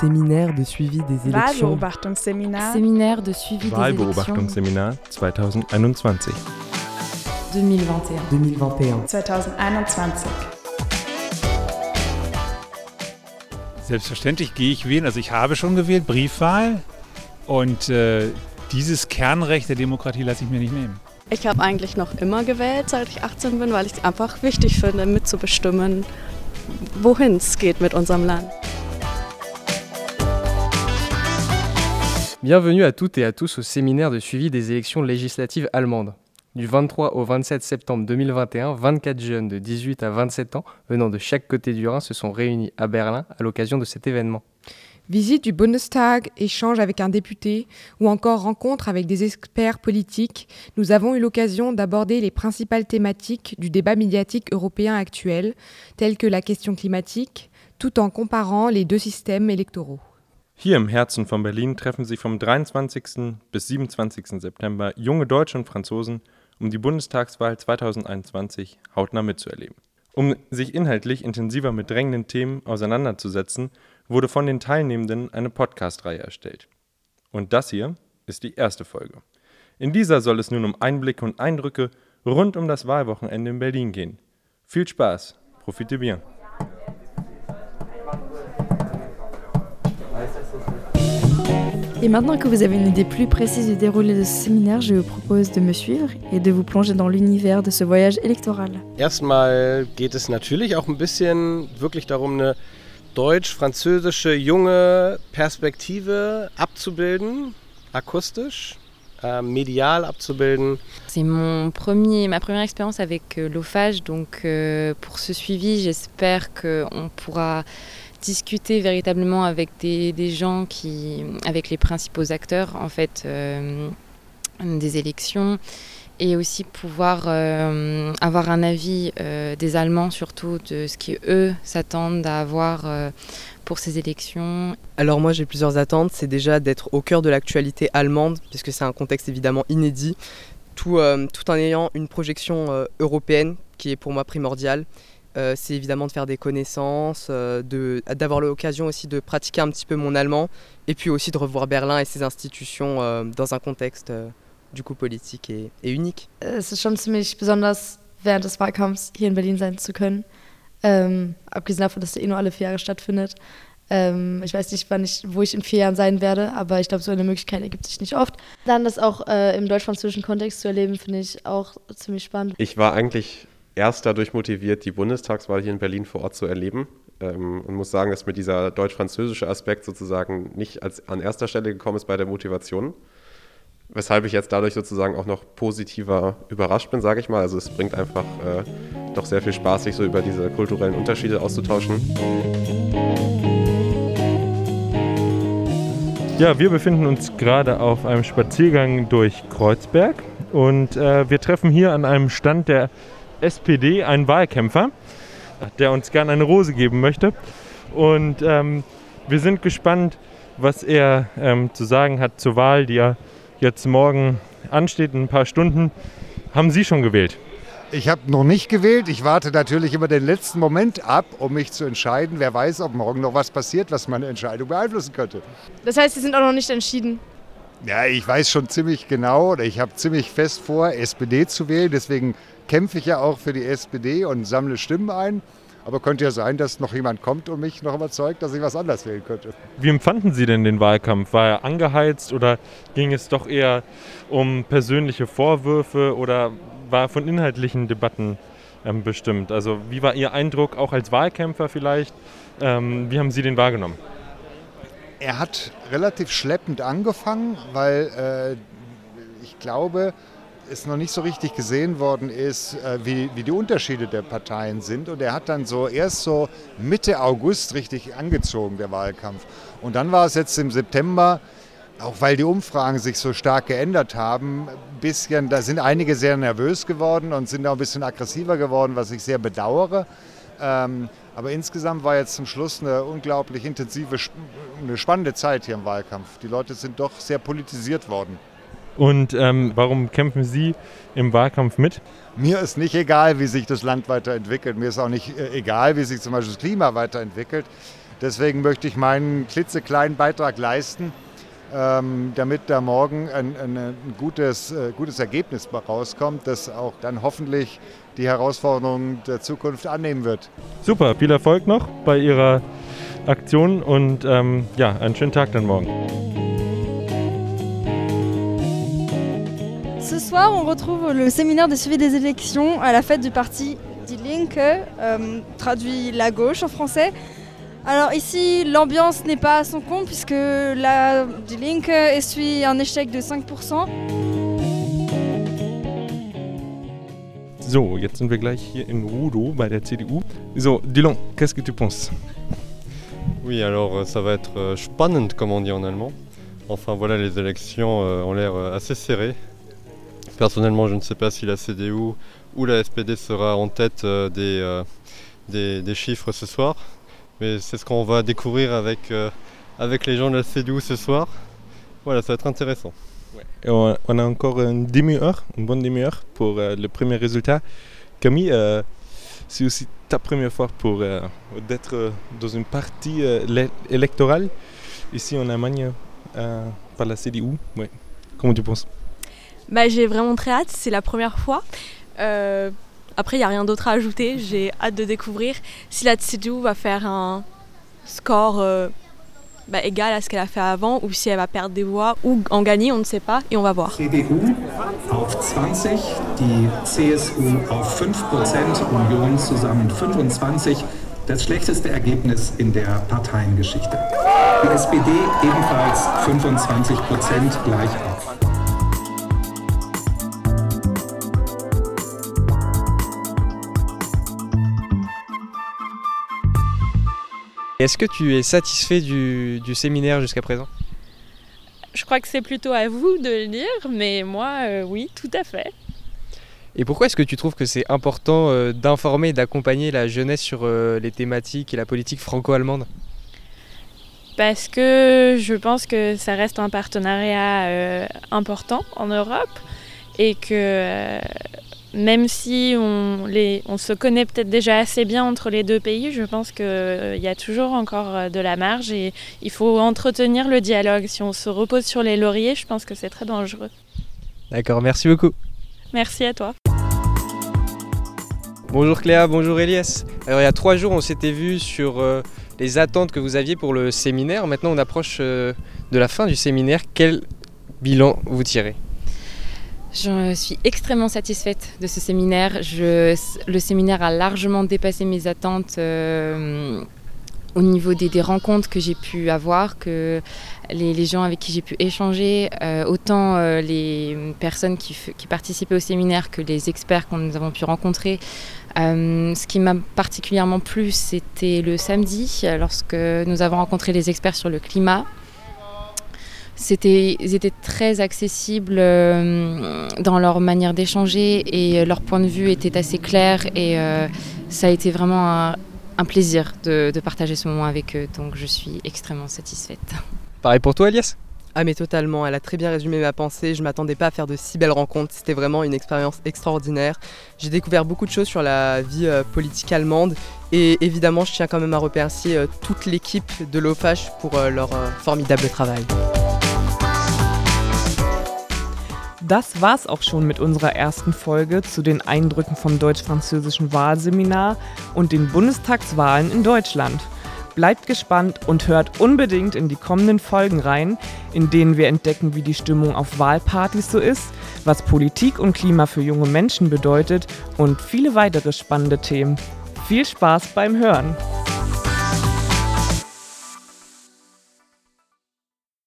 Séminaire de suivi des élections. Wahlbeobachtungsseminar. Séminaire de suivi des élections Wahlbeobachtungsseminar 2021. 2021. 2021. 2021. Selbstverständlich gehe ich wählen. Also ich habe schon gewählt, Briefwahl. Und äh, dieses Kernrecht der Demokratie lasse ich mir nicht nehmen. Ich habe eigentlich noch immer gewählt, seit ich 18 bin, weil ich es einfach wichtig finde, mitzubestimmen, wohin es geht mit unserem Land. Bienvenue à toutes et à tous au séminaire de suivi des élections législatives allemandes. Du 23 au 27 septembre 2021, 24 jeunes de 18 à 27 ans venant de chaque côté du Rhin se sont réunis à Berlin à l'occasion de cet événement. Visite du Bundestag, échange avec un député ou encore rencontre avec des experts politiques, nous avons eu l'occasion d'aborder les principales thématiques du débat médiatique européen actuel, telles que la question climatique, tout en comparant les deux systèmes électoraux. Hier im Herzen von Berlin treffen sich vom 23. bis 27. September junge Deutsche und Franzosen, um die Bundestagswahl 2021 hautnah mitzuerleben. Um sich inhaltlich intensiver mit drängenden Themen auseinanderzusetzen, wurde von den Teilnehmenden eine Podcast-Reihe erstellt. Und das hier ist die erste Folge. In dieser soll es nun um Einblicke und Eindrücke rund um das Wahlwochenende in Berlin gehen. Viel Spaß, profitez bien. Et maintenant que vous avez une idée plus précise du déroulé de ce séminaire, je vous propose de me suivre et de vous plonger dans l'univers de ce voyage électoral. Erstmal geht es natürlich auch ein bisschen wirklich darum, eine deutsch-französische junge Perspektive abzubilden, akustisch, äh, medial abzubilden. C'est mon premier, ma première expérience avec euh, l'OFAGE, donc euh, pour ce suivi, j'espère qu'on pourra discuter véritablement avec des, gens qui, avec les principaux acteurs en fait euh, des élections et aussi pouvoir euh, avoir un avis euh, des Allemands surtout de ce qu'eux s'attendent à avoir pour ces élections. Alors moi j'ai plusieurs attentes, c'est déjà d'être au cœur de l'actualité allemande puisque c'est un contexte évidemment inédit, tout, tout en ayant une projection européenne qui est pour moi primordiale. Euh, c'est évidemment de faire des connaissances, euh, de- d'avoir l'occasion aussi de pratiquer un petit peu mon allemand, et puis aussi de revoir Berlin et ses institutions euh, dans un contexte euh, du coup politique et, et unique. Es ist schon ziemlich besonders, während des Wahlkampfs hier in Berlin sein zu können. Ähm, abgesehen davon, dass der eh nur alle vier Jahre stattfindet. Ähm, ich weiß nicht, wann ich, wo ich in vier Jahren sein werde, aber ich glaube, so eine Möglichkeit ergibt sich nicht oft. Dann das auch äh, im deutsch-französischen Kontext zu erleben, finde ich auch ziemlich spannend. Ich war eigentlich erst dadurch motiviert, die Bundestagswahl hier in Berlin vor Ort zu erleben. Ähm, und muss sagen, dass mir dieser deutsch-französische Aspekt sozusagen nicht als, an erster Stelle gekommen ist bei der Motivation. Weshalb ich jetzt dadurch sozusagen auch noch positiver überrascht bin, sage ich mal. Also es bringt einfach äh, doch sehr viel Spaß, sich so über diese kulturellen Unterschiede auszutauschen. Ja, wir befinden uns gerade auf einem Spaziergang durch Kreuzberg und äh, wir treffen hier an einem Stand der SPD einen Wahlkämpfer, der uns gerne eine Rose geben möchte. Und ähm, wir sind gespannt, was er ähm, zu sagen hat zur Wahl, die ja jetzt morgen ansteht, in ein paar Stunden. Haben Sie schon gewählt? Ich habe noch nicht gewählt. Ich warte natürlich immer den letzten Moment ab, um mich zu entscheiden. Wer weiß, ob morgen noch was passiert, was meine Entscheidung beeinflussen könnte. Das heißt, Sie sind auch noch nicht entschieden. Ja, ich weiß schon ziemlich genau oder ich habe ziemlich fest vor, SPD zu wählen. Deswegen kämpfe ich ja auch für die SPD und sammle Stimmen ein. Aber könnte ja sein, dass noch jemand kommt und mich noch überzeugt, dass ich was anders wählen könnte. Wie empfanden Sie denn den Wahlkampf? War er angeheizt oder ging es doch eher um persönliche Vorwürfe oder war von inhaltlichen Debatten ähm, bestimmt? Also wie war Ihr Eindruck auch als Wahlkämpfer vielleicht? Ähm, wie haben Sie den wahrgenommen? Er hat relativ schleppend angefangen, weil äh, ich glaube, es noch nicht so richtig gesehen worden ist, äh, wie, wie die Unterschiede der Parteien sind. Und er hat dann so erst so Mitte August richtig angezogen, der Wahlkampf. Und dann war es jetzt im September, auch weil die Umfragen sich so stark geändert haben, bisschen, da sind einige sehr nervös geworden und sind auch ein bisschen aggressiver geworden, was ich sehr bedauere. Ähm, aber insgesamt war jetzt zum Schluss eine unglaublich intensive, eine spannende Zeit hier im Wahlkampf. Die Leute sind doch sehr politisiert worden. Und ähm, warum kämpfen Sie im Wahlkampf mit? Mir ist nicht egal, wie sich das Land weiterentwickelt. Mir ist auch nicht äh, egal, wie sich zum Beispiel das Klima weiterentwickelt. Deswegen möchte ich meinen klitzekleinen Beitrag leisten, ähm, damit da morgen ein, ein, ein gutes, äh, gutes Ergebnis rauskommt, das auch dann hoffentlich die Herausforderungen der Zukunft annehmen wird. Super, viel Erfolg noch bei Ihrer Aktion und ähm, ja, einen schönen Tag dann morgen. Ce soir, on retrouve le séminaire de suivi des élections à la fête du parti Die Linke, euh, traduit la gauche en français. Alors ici, l'ambiance n'est pas à son compte puisque la Die Linke essuie un échec de 5%. So, jetzt sind wir gleich hier in Rudo bei der CDU. So, Dylan, qu'est-ce que tu penses? Oui, alors euh, ça va être euh, spannend comme on dit en allemand. Enfin voilà, les élections euh, ont l'air assez serrées. Personnellement, je ne sais pas si la CDU ou la SPD sera en tête des, des, des chiffres ce soir. Mais c'est ce qu'on va découvrir avec, avec les gens de la CDU ce soir. Voilà, ça va être intéressant. On, a encore une demi-heure, une bonne demi-heure pour euh, le premier résultat. Camille, euh, c'est aussi ta première fois pour euh, d'être dans une partie électorale ici en Allemagne par la CDU. Comment tu penses? Bah, J'ai vraiment très hâte, c'est la première fois. après, il n'y a rien d'autre à ajouter. J'ai hâte de découvrir si la CDU va faire un score bah, égal à ce qu'elle a fait avant ou si elle va perdre des voix ou en gagner, on ne sait pas et on va voir. CDU auf 20, die CSU auf 5%, Union zusammen 25. Das schlechteste Ergebnis in der Parteiengeschichte. Die SPD ebenfalls 25 gleich auf. Est-ce que tu es satisfait du, du séminaire jusqu'à présent? Je crois que c'est plutôt à vous de le dire, mais moi, euh, oui, tout à fait. Et pourquoi est-ce que tu trouves que c'est important euh, d'informer et d'accompagner la jeunesse sur euh, les thématiques et la politique franco-allemande? Parce que je pense que ça reste un partenariat important en Europe et que même si on, les, on se connaît peut-être déjà assez bien entre les deux pays, je pense qu'il euh, y a toujours encore euh, de la marge et il faut entretenir le dialogue. Si on se repose sur les lauriers, je pense que c'est très dangereux. D'accord, merci beaucoup. Merci à toi. Bonjour Cléa, bonjour Elias. Alors il y a trois jours, on s'était vu sur euh, les attentes que vous aviez pour le séminaire. Maintenant, on approche de la fin du séminaire. Quel bilan vous tirez? Je suis extrêmement satisfaite de ce séminaire. Le séminaire a largement dépassé mes attentes euh, au niveau des, rencontres que j'ai pu avoir, que les, gens avec qui j'ai pu échanger, euh, autant euh, les personnes qui, qui, participaient au séminaire que les experts que nous avons pu rencontrer. ce qui m'a particulièrement plu, c'était le samedi, lorsque nous avons rencontré les experts sur le climat c'était, ils étaient très accessibles euh, dans leur manière d'échanger et leur point de vue était assez clair et euh, ça a été vraiment un, plaisir de, partager ce moment avec eux. Donc je suis extrêmement satisfaite. Pareil pour toi, Elias? Ah mais totalement, elle a très bien résumé ma pensée, je m'attendais pas à faire de si belles rencontres, c'était vraiment une expérience extraordinaire. J'ai découvert beaucoup de choses sur la vie euh, politique allemande et évidemment je tiens quand même à remercier toute l'équipe de l'OFAGE pour leur formidable travail. Das war's auch schon mit unserer ersten Folge zu den Eindrücken vom deutsch-französischen Wahlseminar und den Bundestagswahlen in Deutschland. Bleibt gespannt und hört unbedingt in die kommenden Folgen rein, in denen wir entdecken, wie die Stimmung auf Wahlpartys so ist, was Politik und Klima für junge Menschen bedeutet und viele weitere spannende Themen. Viel Spaß beim Hören!